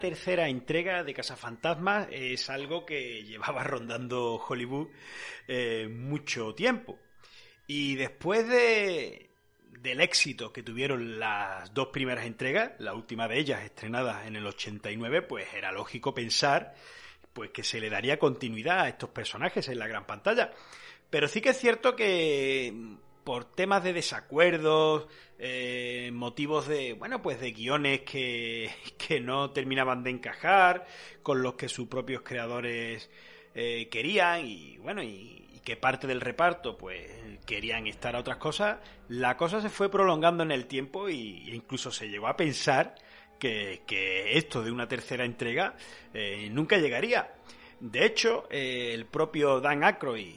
Tercera entrega de Fantasma es algo que llevaba rondando Hollywood eh, mucho tiempo. Y después de, del éxito que tuvieron las dos primeras entregas, la última de ellas estrenada en el 89, pues era lógico pensar pues que se le daría continuidad a estos personajes en la gran pantalla. Pero sí que es cierto que por temas de desacuerdos, eh, motivos de, bueno, pues de guiones que, que, no terminaban de encajar con los que sus propios creadores eh, querían y, bueno, y, que parte del reparto, pues querían estar a otras cosas, la cosa se fue prolongando en el tiempo y, e incluso se llegó a pensar que, que esto de una tercera entrega eh, nunca llegaría. De hecho, el propio Dan Aykroyd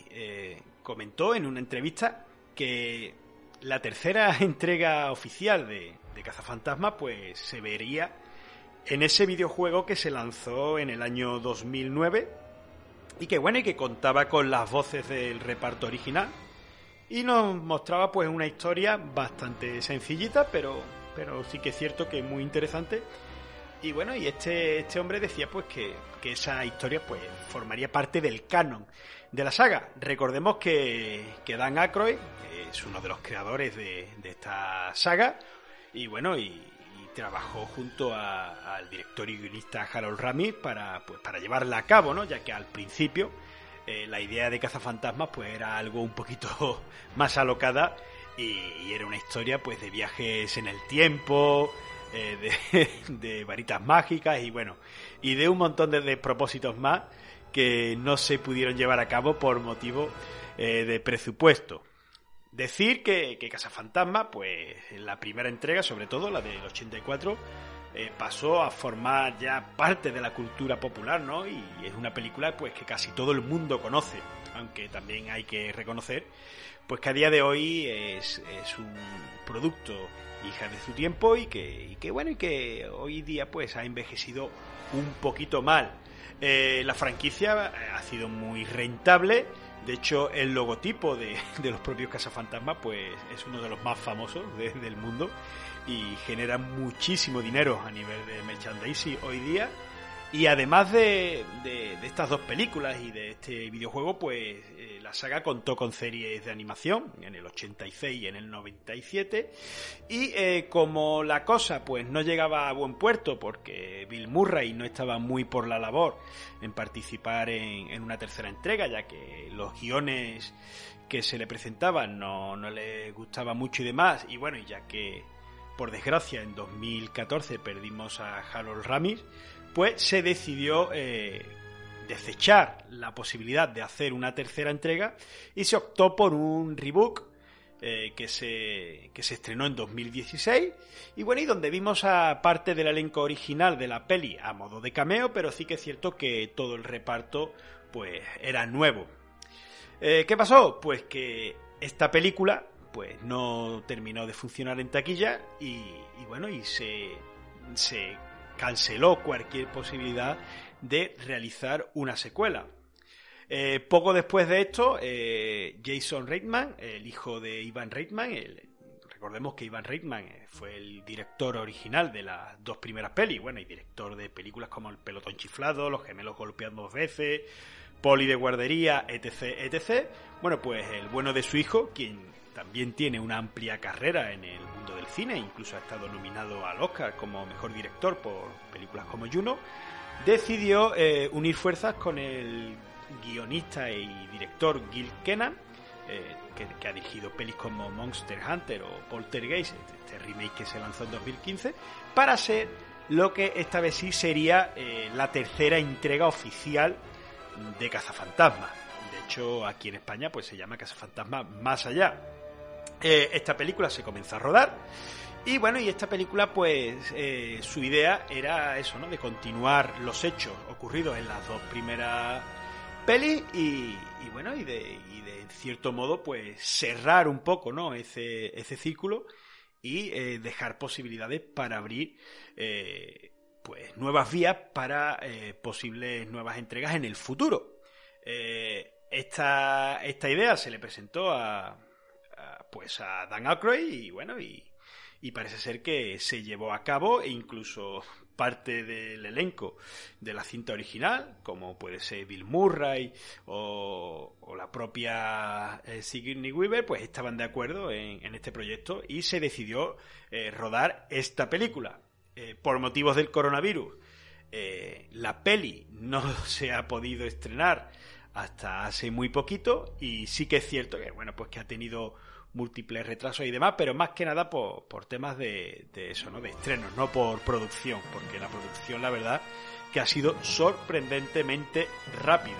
comentó en una entrevista que la tercera entrega oficial de, de Cazafantasma pues se vería en ese videojuego que se lanzó en el año 2009 y que bueno y que contaba con las voces del reparto original y nos mostraba pues una historia bastante sencillita pero pero sí que es cierto que muy interesante. Y bueno y este este hombre decía pues que, que esa historia pues formaría parte del canon de la saga. Recordemos que, que Dan Aykroyd es uno de los creadores de, esta saga y bueno, y, trabajó junto al director y guionista Harold Ramis para, pues, para llevarla a cabo, ¿no? Ya que al principio eh, la idea de Cazafantasmas pues era algo un poquito más alocada y, era una historia pues de viajes en el tiempo, eh, de, de varitas mágicas y bueno, y de un montón de despropósitos más que no se pudieron llevar a cabo por motivo eh, de presupuesto. Decir que, que pues en la primera entrega, sobre todo la del 84, eh, pasó a formar ya parte de la cultura popular, ¿no? Y es una película pues que casi todo el mundo conoce, aunque también hay que reconocer pues que a día de hoy es, es un producto hija de su tiempo y que, y que bueno y que hoy día pues ha envejecido un poquito mal eh, la franquicia eh, ha sido muy rentable. De hecho, el logotipo de, los propios Cazafantasmas pues, es uno de los más famosos del mundo y genera muchísimo dinero a nivel de merchandising hoy día. Y además de, estas dos películas y de este videojuego, pues eh, la saga contó con series de animación en el 86 y en el 97. Y eh, como la cosa pues no llegaba a buen puerto porque Bill Murray no estaba muy por la labor en participar en, una tercera entrega, ya que los guiones que se le presentaban no, no le gustaba mucho y demás. Y bueno, ya que por desgracia en 2014 perdimos a Harold Ramis, pues se decidió eh, desechar la posibilidad de hacer una tercera entrega y se optó por un rebook eh, que, se, que se estrenó en 2016 y bueno, y donde vimos a parte del elenco original de la peli a modo de cameo, pero sí que es cierto que todo el reparto pues era nuevo. Eh, ¿Qué pasó? Pues que esta película pues no terminó de funcionar en taquilla y, y bueno, y se, se canceló cualquier posibilidad de realizar una secuela. Eh, poco después de esto, eh, Jason Reitman, el hijo de Ivan Reitman, recordemos que Ivan Reitman eh, fue el director original de las dos primeras pelis, bueno, y director de películas como El pelotón chiflado, Los gemelos golpeando dos veces, Poli de guardería, etc, etc. Bueno, pues el bueno de su hijo, quien también tiene una amplia carrera en el del cine, incluso ha estado nominado al Oscar como mejor director por películas como Juno, decidió eh, unir fuerzas con el guionista y director Gil Kenan, eh, que, ha dirigido pelis como Monster Hunter o Poltergeist, este, este remake que se lanzó en 2015, para ser lo que esta vez sí sería eh, la tercera entrega oficial de Cazafantasma. De hecho, aquí en España pues se llama Cazafantasma Más Allá. Eh, esta película se comenzó a rodar. Y bueno, y esta película, pues, eh, su idea era eso, ¿no? De continuar los hechos ocurridos en las dos primeras pelis y, bueno, y de, y de cierto modo, pues cerrar un poco, ¿no? Ese, ese círculo y eh, dejar posibilidades para abrir eh, pues nuevas vías para posibles nuevas entregas en el futuro. esta, esta idea se le presentó a, pues a Dan Aykroyd y bueno y, y parece ser que se llevó a cabo e incluso parte del elenco de la cinta original, como puede ser Bill Murray o, la propia eh, Sigourney Weaver, pues estaban de acuerdo en, este proyecto y se decidió eh, rodar esta película. Eh, por motivos del coronavirus, la peli no se ha podido estrenar hasta hace muy poquito y sí que es cierto que, bueno, pues que ha tenido múltiples retrasos y demás, pero más que nada por, por temas de, de, eso, ¿no? De estrenos, no por producción, porque la producción, la verdad, que ha sido sorprendentemente rápida.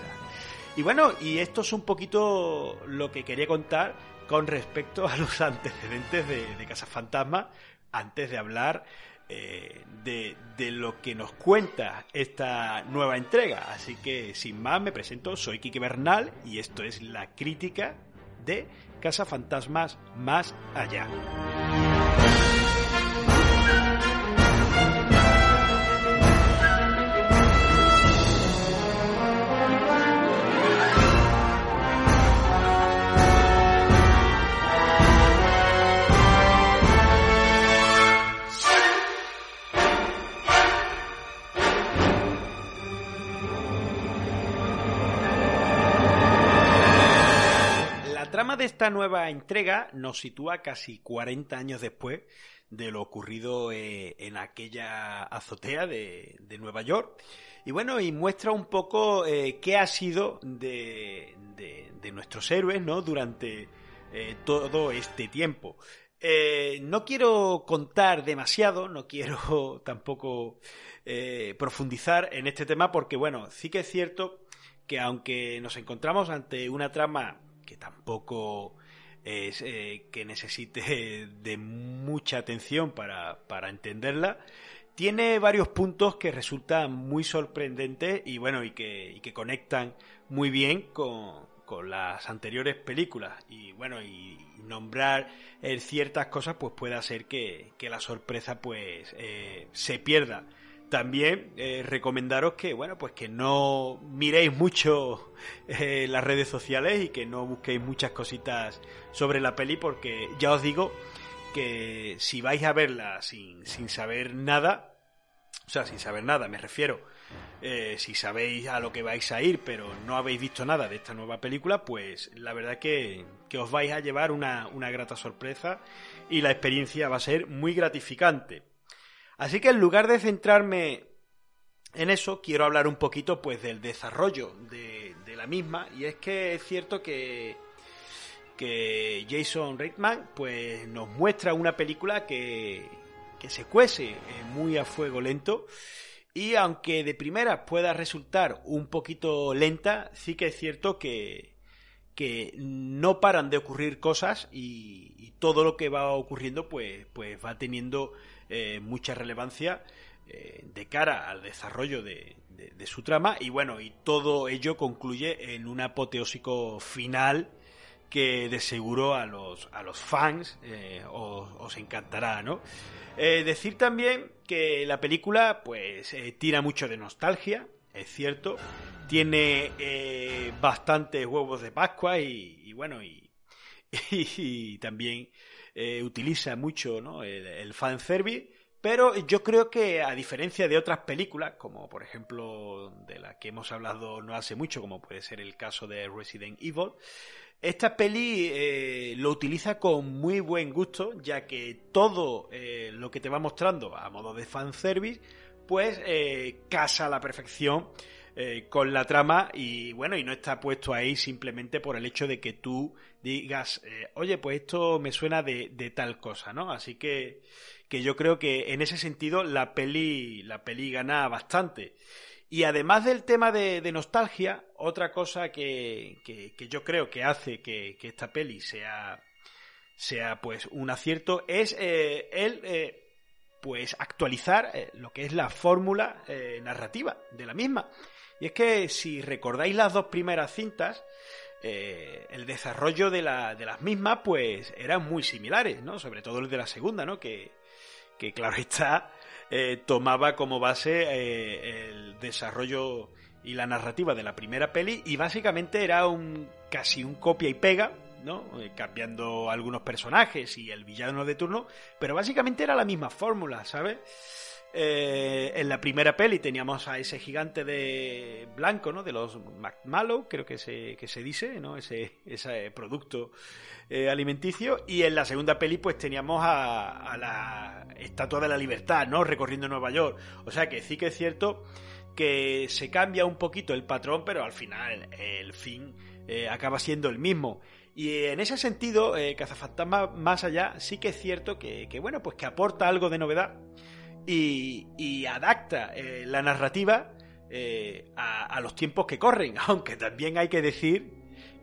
Y bueno, y esto es un poquito lo que quería contar con respecto a los antecedentes de, de Casa Fantasma, antes de hablar eh, de, de, lo que nos cuenta esta nueva entrega. Así que, sin más, me presento, soy Kike Bernal y esto es la crítica de Casa Fantasmas Más Allá. Esta nueva entrega nos sitúa casi 40 años después de lo ocurrido eh, en aquella azotea de, Nueva York. Y bueno, y muestra un poco eh, qué ha sido de, nuestros héroes ¿no? durante eh, todo este tiempo. no quiero contar demasiado, no quiero tampoco profundizar en este tema porque, bueno, sí que es cierto que aunque nos encontramos ante una trama que tampoco es eh, que necesite de mucha atención para, entenderla, tiene varios puntos que resultan muy sorprendentes y bueno, y que, y que conectan muy bien con, con las anteriores películas. Y bueno, y nombrar eh, ciertas cosas, pues puede hacer que, que la sorpresa pues eh, se pierda. También eh, recomendaros que, bueno, pues que no miréis mucho eh, las redes sociales y que no busquéis muchas cositas sobre la peli porque ya os digo que si vais a verla sin, sin saber nada, o sea, sin saber nada, me refiero, eh, si sabéis a lo que vais a ir, pero no habéis visto nada de esta nueva película, pues la verdad que, que os vais a llevar una, una grata sorpresa y la experiencia va a ser muy gratificante. Así que en lugar de centrarme en eso, quiero hablar un poquito pues del desarrollo de, la misma. Y es que es cierto que, que Jason Reitman pues nos muestra una película que, que se cuece eh, muy a fuego lento. Y aunque de primera pueda resultar un poquito lenta, sí que es cierto que, que no paran de ocurrir cosas y, todo lo que va ocurriendo pues, pues va teniendo eh, mucha relevancia eh, de cara al desarrollo de, su trama y bueno, y todo ello concluye en un apoteósico final que de seguro a los, a los fans eh, os, encantará, ¿no? decir también que la película pues tira mucho de nostalgia, es cierto, tiene bastantes huevos de Pascua y, bueno, y, y también eh, utiliza mucho el, el fanservice, pero yo creo que a diferencia de otras películas, como por ejemplo de la que hemos hablado no hace mucho, como puede ser el caso de Resident Evil, esta peli eh, lo utiliza con muy buen gusto, ya que todo eh, lo que te va mostrando a modo de fanservice, pues casa a la perfección eh, con la trama y bueno, y no está puesto ahí simplemente por el hecho de que tú digas, eh, oye, pues esto me suena de, tal cosa, ¿no? Así que, que yo creo que en ese sentido la peli, la peli gana bastante. Y además del tema de, nostalgia, otra cosa que, que, yo creo que hace que, esta peli sea, sea pues un acierto es eh, el pues actualizar lo que es la fórmula narrativa de la misma. Y es que si recordáis las dos primeras cintas, eh, el desarrollo de, la, de, las mismas, pues eran muy similares, ¿no? Sobre todo el de la segunda, ¿no? Que, que claro está, eh, tomaba como base eh, el desarrollo y la narrativa de la primera peli y básicamente era un casi un copia y pega, ¿no? Cambiando algunos personajes y el villano de turno, pero básicamente era la misma fórmula, ¿sabes? Eh, en la primera peli teníamos a ese gigante de blanco, ¿no? De los McMallow, creo que se, dice, ¿no? Ese, producto eh, alimenticio. Y en la segunda peli, pues teníamos a, a, la Estatua de la Libertad, ¿no? Recorriendo Nueva York. O sea que sí que es cierto que se cambia un poquito el patrón, pero al final el fin eh, acaba siendo el mismo. Y en ese sentido, Cazafantasma más allá, sí que es cierto que bueno, pues que aporta algo de novedad y, y adapta eh, la narrativa eh, a, los tiempos que corren, aunque también hay que decir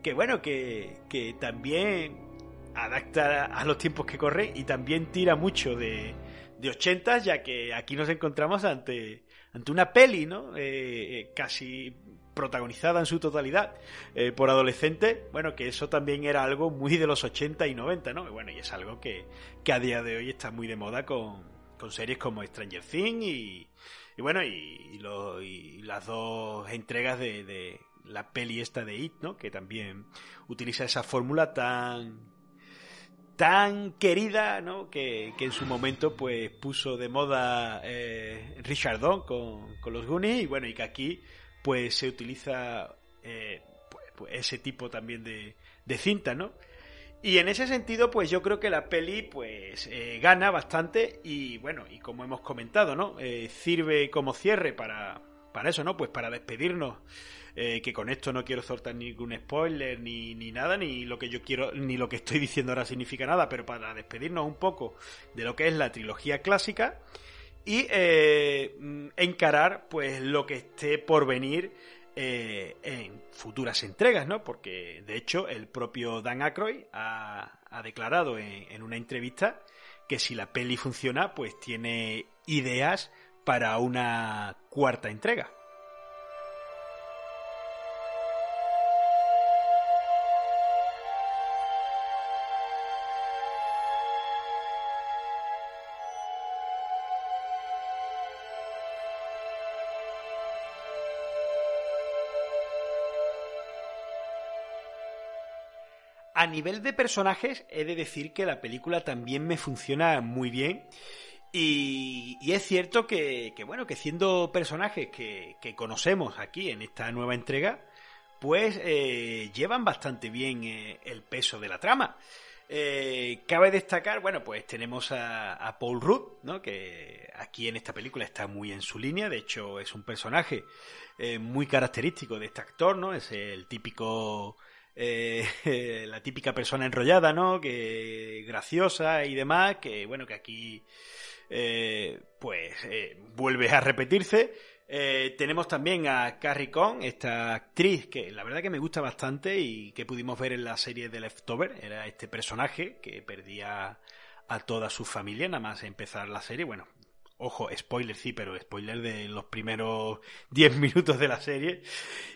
que bueno, que, que también adapta a los tiempos que corren y también tira mucho de, de 80, ya que aquí nos encontramos ante, ante una peli, ¿no? Eh, casi protagonizada en su totalidad por adolescentes, bueno, que eso también era algo muy de los 80 y 90, ¿no? Bueno, y es algo que, que a día de hoy está muy de moda con, con series como Stranger Things y, y bueno, y, las dos entregas de, la peli esta de It, ¿no? Que también utiliza esa fórmula tan tan querida, ¿no? Que, que, en su momento pues puso de moda eh, Richard Don con, con los Goonies y bueno, y que aquí pues se utiliza eh, pues, pues ese tipo también de, de, cinta, ¿no? Y en ese sentido, pues yo creo que la peli pues eh, gana bastante y bueno, y como hemos comentado, ¿no? Eh, sirve como cierre para, para eso, ¿no? Pues para despedirnos. Eh, que con esto no quiero soltar ningún spoiler ni, ni nada, ni lo que yo quiero, ni lo que estoy diciendo ahora significa nada, pero para despedirnos un poco de lo que es la trilogía clásica y eh, encarar pues lo que esté por venir eh, en futuras entregas, ¿no? Porque de hecho el propio Dan Aykroyd ha, ha declarado en, en, una entrevista que si la peli funciona, pues tiene ideas para una cuarta entrega. A nivel de personajes, he de decir que la película también me funciona muy bien. Y, y es cierto que, bueno, que siendo personajes que, que, conocemos aquí en esta nueva entrega, pues eh, llevan bastante bien eh, el peso de la trama. Eh, cabe destacar, bueno, pues tenemos a, a, Paul Rudd, ¿no? Que aquí en esta película está muy en su línea. De hecho, es un personaje eh, muy característico de este actor, ¿no? Es el típico eh, la típica persona enrollada, ¿no? Que graciosa y demás, que bueno, que aquí eh, pues eh, vuelve a repetirse. Eh, tenemos también a Carrie Cohn, esta actriz que la verdad que me gusta bastante y que pudimos ver en la serie de Leftover. Era este personaje que perdía a toda su familia nada más empezar la serie. Bueno, Ojo, spoiler sí, pero spoiler de los primeros 10 minutos de la serie.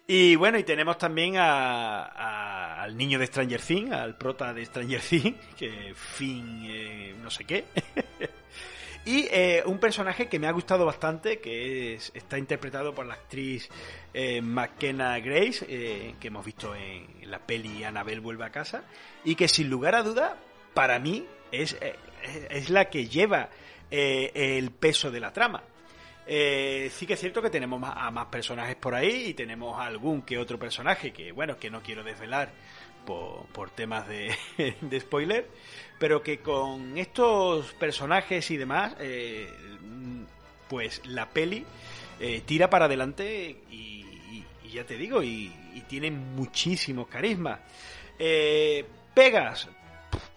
Y bueno, y tenemos también a, a, al niño de Stranger Things, al prota de Stranger Things, que fin eh, no sé qué. y eh, un personaje que me ha gustado bastante, que es, está interpretado por la actriz eh, McKenna Grace, eh, que hemos visto en, la peli Annabelle vuelve a casa, y que sin lugar a duda, para mí, es, es la que lleva eh, el peso de la trama. Eh, sí que es cierto que tenemos a más personajes por ahí y tenemos algún que otro personaje que, bueno, que no quiero desvelar por, por temas de, spoiler, pero que con estos personajes y demás, eh, pues la peli tira para adelante y, y, ya te digo, y, y tiene muchísimo carisma. Pegas,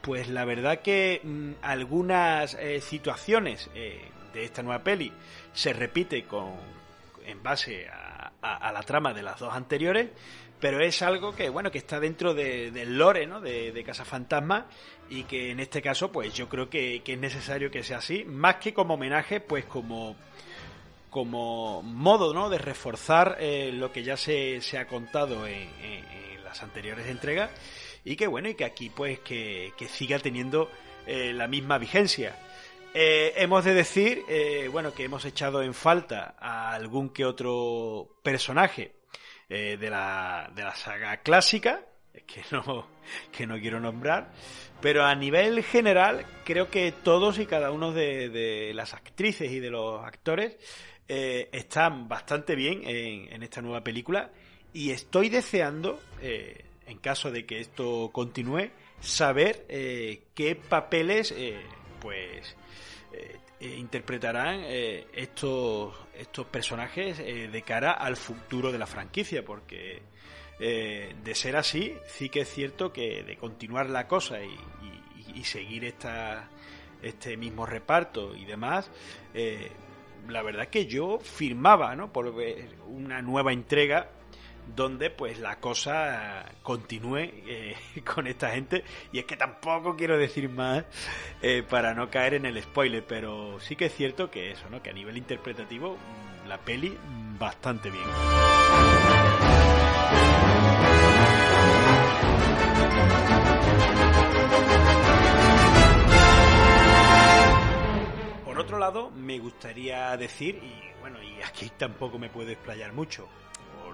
pues la verdad que mmm, algunas eh, situaciones eh, de esta nueva peli se repite con en base a, a, la trama de las dos anteriores, pero es algo que bueno que está dentro de, del lore ¿no? de, de Casa Fantasma y que en este caso pues yo creo que, que, es necesario que sea así, más que como homenaje, pues como como modo ¿no? de reforzar eh, lo que ya se, se ha contado en, las anteriores entregas y que bueno y que aquí pues que, siga teniendo eh, la misma vigencia. Eh, hemos de decir bueno que hemos echado en falta a algún que otro personaje de, la, de la saga clásica que no, que no quiero nombrar, pero a nivel general creo que todos y cada uno de, de las actrices y de los actores eh, están bastante bien en, esta nueva película y estoy deseando, eh, en caso de que esto continúe, saber eh, qué papeles pues interpretarán estos, estos personajes de cara al futuro de la franquicia, porque de ser así, sí que es cierto que de continuar la cosa y, y seguir esta, este mismo reparto y demás, la verdad que yo firmaba, ¿no? Por una nueva entrega donde pues la cosa continúe eh, con esta gente. Y es que tampoco quiero decir más eh, para no caer en el spoiler pero sí que es cierto que eso no que a nivel interpretativo mm, la peli mm, bastante bien. Otro lado, me gustaría decir, y bueno, y aquí tampoco me puedo explayar mucho, por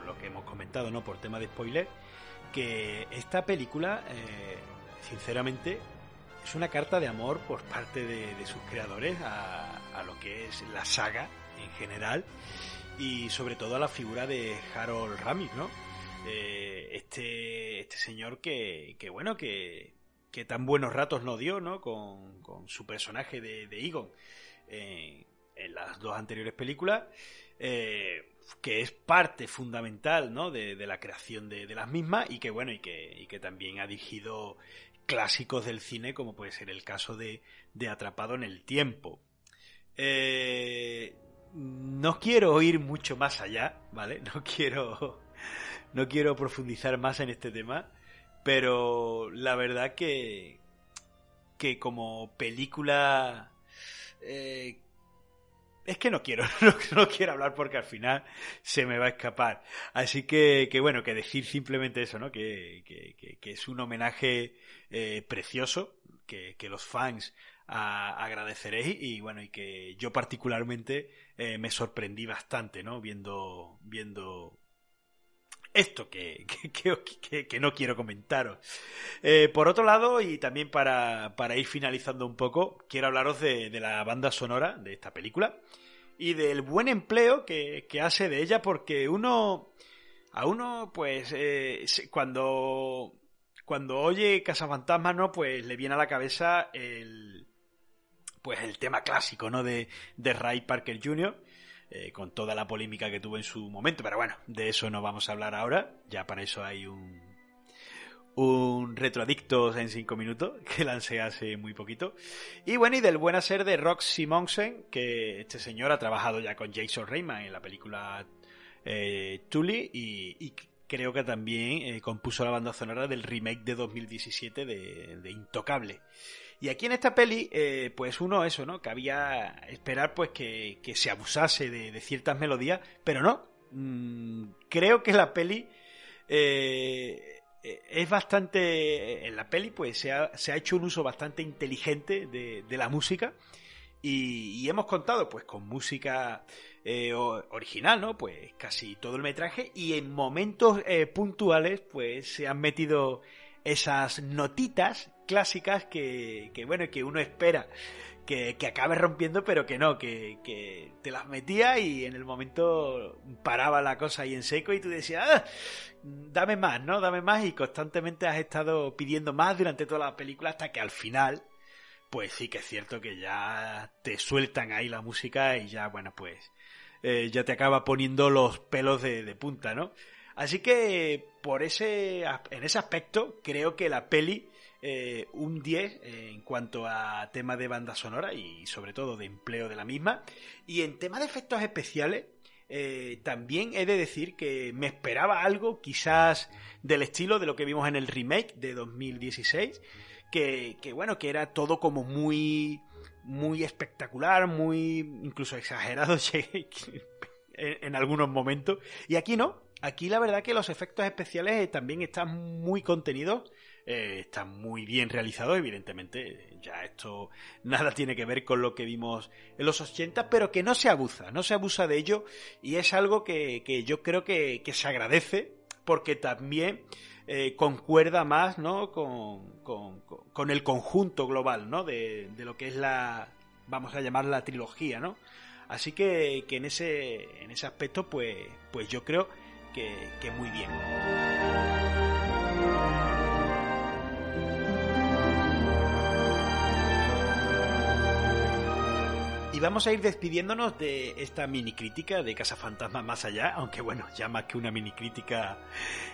lo que hemos comentado, ¿no? Por tema de spoiler, que esta película, eh, sinceramente, es una carta de amor por parte de, sus creadores a, lo que es la saga en general y sobre todo a la figura de Harold Ramis, ¿no? Eh, este, este señor que, que bueno, que, que tan buenos ratos nos dio, ¿no? Con, con su personaje de, de Egon en las dos anteriores películas, eh, que es parte fundamental ¿no? de, la creación de, las mismas y que bueno, y que, también ha dirigido clásicos del cine, como puede ser el caso de, Atrapado en el Tiempo. Eh, no quiero ir mucho más allá, ¿vale? No quiero, no quiero profundizar más en este tema, pero la verdad que, que como película eh, es que no quiero, no, quiero hablar porque al final se me va a escapar. Así que, bueno, que decir simplemente eso, ¿no? Que, es un homenaje eh, precioso, que, los fans agradeceréis y bueno, y que yo particularmente eh, me sorprendí bastante, ¿no? Viendo, viendo esto que, que, no quiero comentaros. Eh, por otro lado, y también para, ir finalizando un poco, quiero hablaros de, la banda sonora de esta película y del buen empleo que, hace de ella, porque uno, a uno, pues, eh, cuando, cuando oye Cazafantasmas, ¿no? Pues le viene a la cabeza el, pues el tema clásico, ¿no? De, de Ray Parker Jr., eh, con toda la polémica que tuvo en su momento, pero bueno, de eso no vamos a hablar ahora, ya para eso hay un, un retroadictos en 5 minutos que lancé hace muy poquito. Y bueno, y del buen hacer de Rock Simonsen, que este señor ha trabajado ya con Jason Reitman en la película eh, Tully y, creo que también eh, compuso la banda sonora del remake de 2017 de, de Intocable. Y aquí en esta peli, eh, pues uno eso, ¿no? Cabía esperar pues que, se abusase de, ciertas melodías, pero no. Mm, creo que la peli eh, es bastante... En la peli pues se ha, hecho un uso bastante inteligente de, la música y, hemos contado pues con música eh, original, ¿no? Pues casi todo el metraje y en momentos puntuales pues se han metido esas notitas clásicas que, que bueno, que uno espera que, que acabe rompiendo, pero que no, que, que, te las metía y en el momento paraba la cosa ahí en seco y tú decías, ah, dame más, ¿no? Dame más y constantemente has estado pidiendo más durante toda la película hasta que al final, pues sí que es cierto que ya te sueltan ahí la música y ya, bueno, pues eh, ya te acaba poniendo los pelos de, de punta, ¿no? Así que por ese, en ese aspecto creo que la peli eh, un 10 en cuanto a tema de banda sonora y sobre todo de empleo de la misma. Y en tema de efectos especiales, eh, también he de decir que me esperaba algo quizás del estilo de lo que vimos en el remake de 2016 que, que bueno, que era todo como muy muy espectacular, muy incluso exagerado en, algunos momentos. Y aquí no. Aquí la verdad que los efectos especiales también están muy contenidos. Eh, están muy bien realizados, evidentemente. Ya esto nada tiene que ver con lo que vimos en los 80, pero que no se abusa, no se abusa de ello. Y es algo que, yo creo que, se agradece, porque también eh, concuerda más ¿no? Con, con, el conjunto global ¿no? de, de, lo que es la, vamos a llamar la trilogía, ¿no? Así que, que en, ese, en ese aspecto, pues, pues yo creo que, que muy bien. Vamos a ir despidiéndonos de esta mini crítica de Casa Fantasma más allá, aunque bueno, ya más que una mini crítica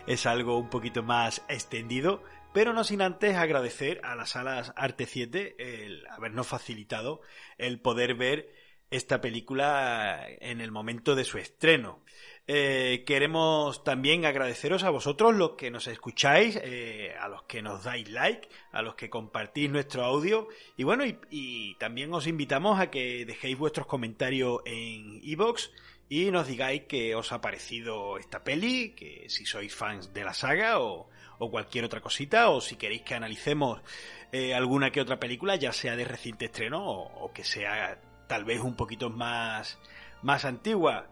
es algo un poquito más extendido, pero no sin antes agradecer a las salas Arte 7 el habernos facilitado el poder ver esta película en el momento de su estreno. Eh, queremos también agradeceros a vosotros los que nos escucháis, eh, a los que nos dais like, a los que compartís nuestro audio y bueno, y, también os invitamos a que dejéis vuestros comentarios en iVoox y nos digáis qué os ha parecido esta peli, que si sois fans de la saga o, cualquier otra cosita, o si queréis que analicemos eh, alguna que otra película, ya sea de reciente estreno o, o que sea tal vez un poquito más, más antigua.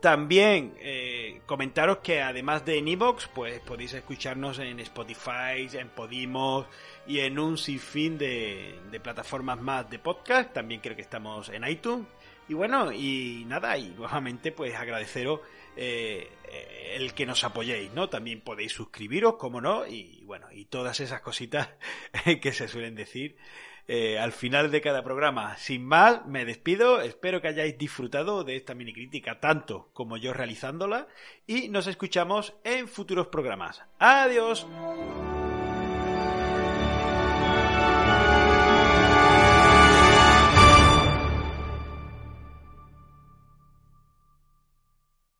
También eh, comentaros que además de en pues podéis escucharnos en Spotify, en Podimos y en un sinfín de, de plataformas más de podcast. También creo que estamos en iTunes. Y bueno, y nada, y nuevamente pues agradeceros eh, el que nos apoyéis, ¿no? También podéis suscribiros, como no, y bueno, y todas esas cositas que se suelen decir eh, al final de cada programa. Sin más, me despido. Espero que hayáis disfrutado de esta mini crítica tanto como yo realizándola. Y nos escuchamos en futuros programas. Adiós.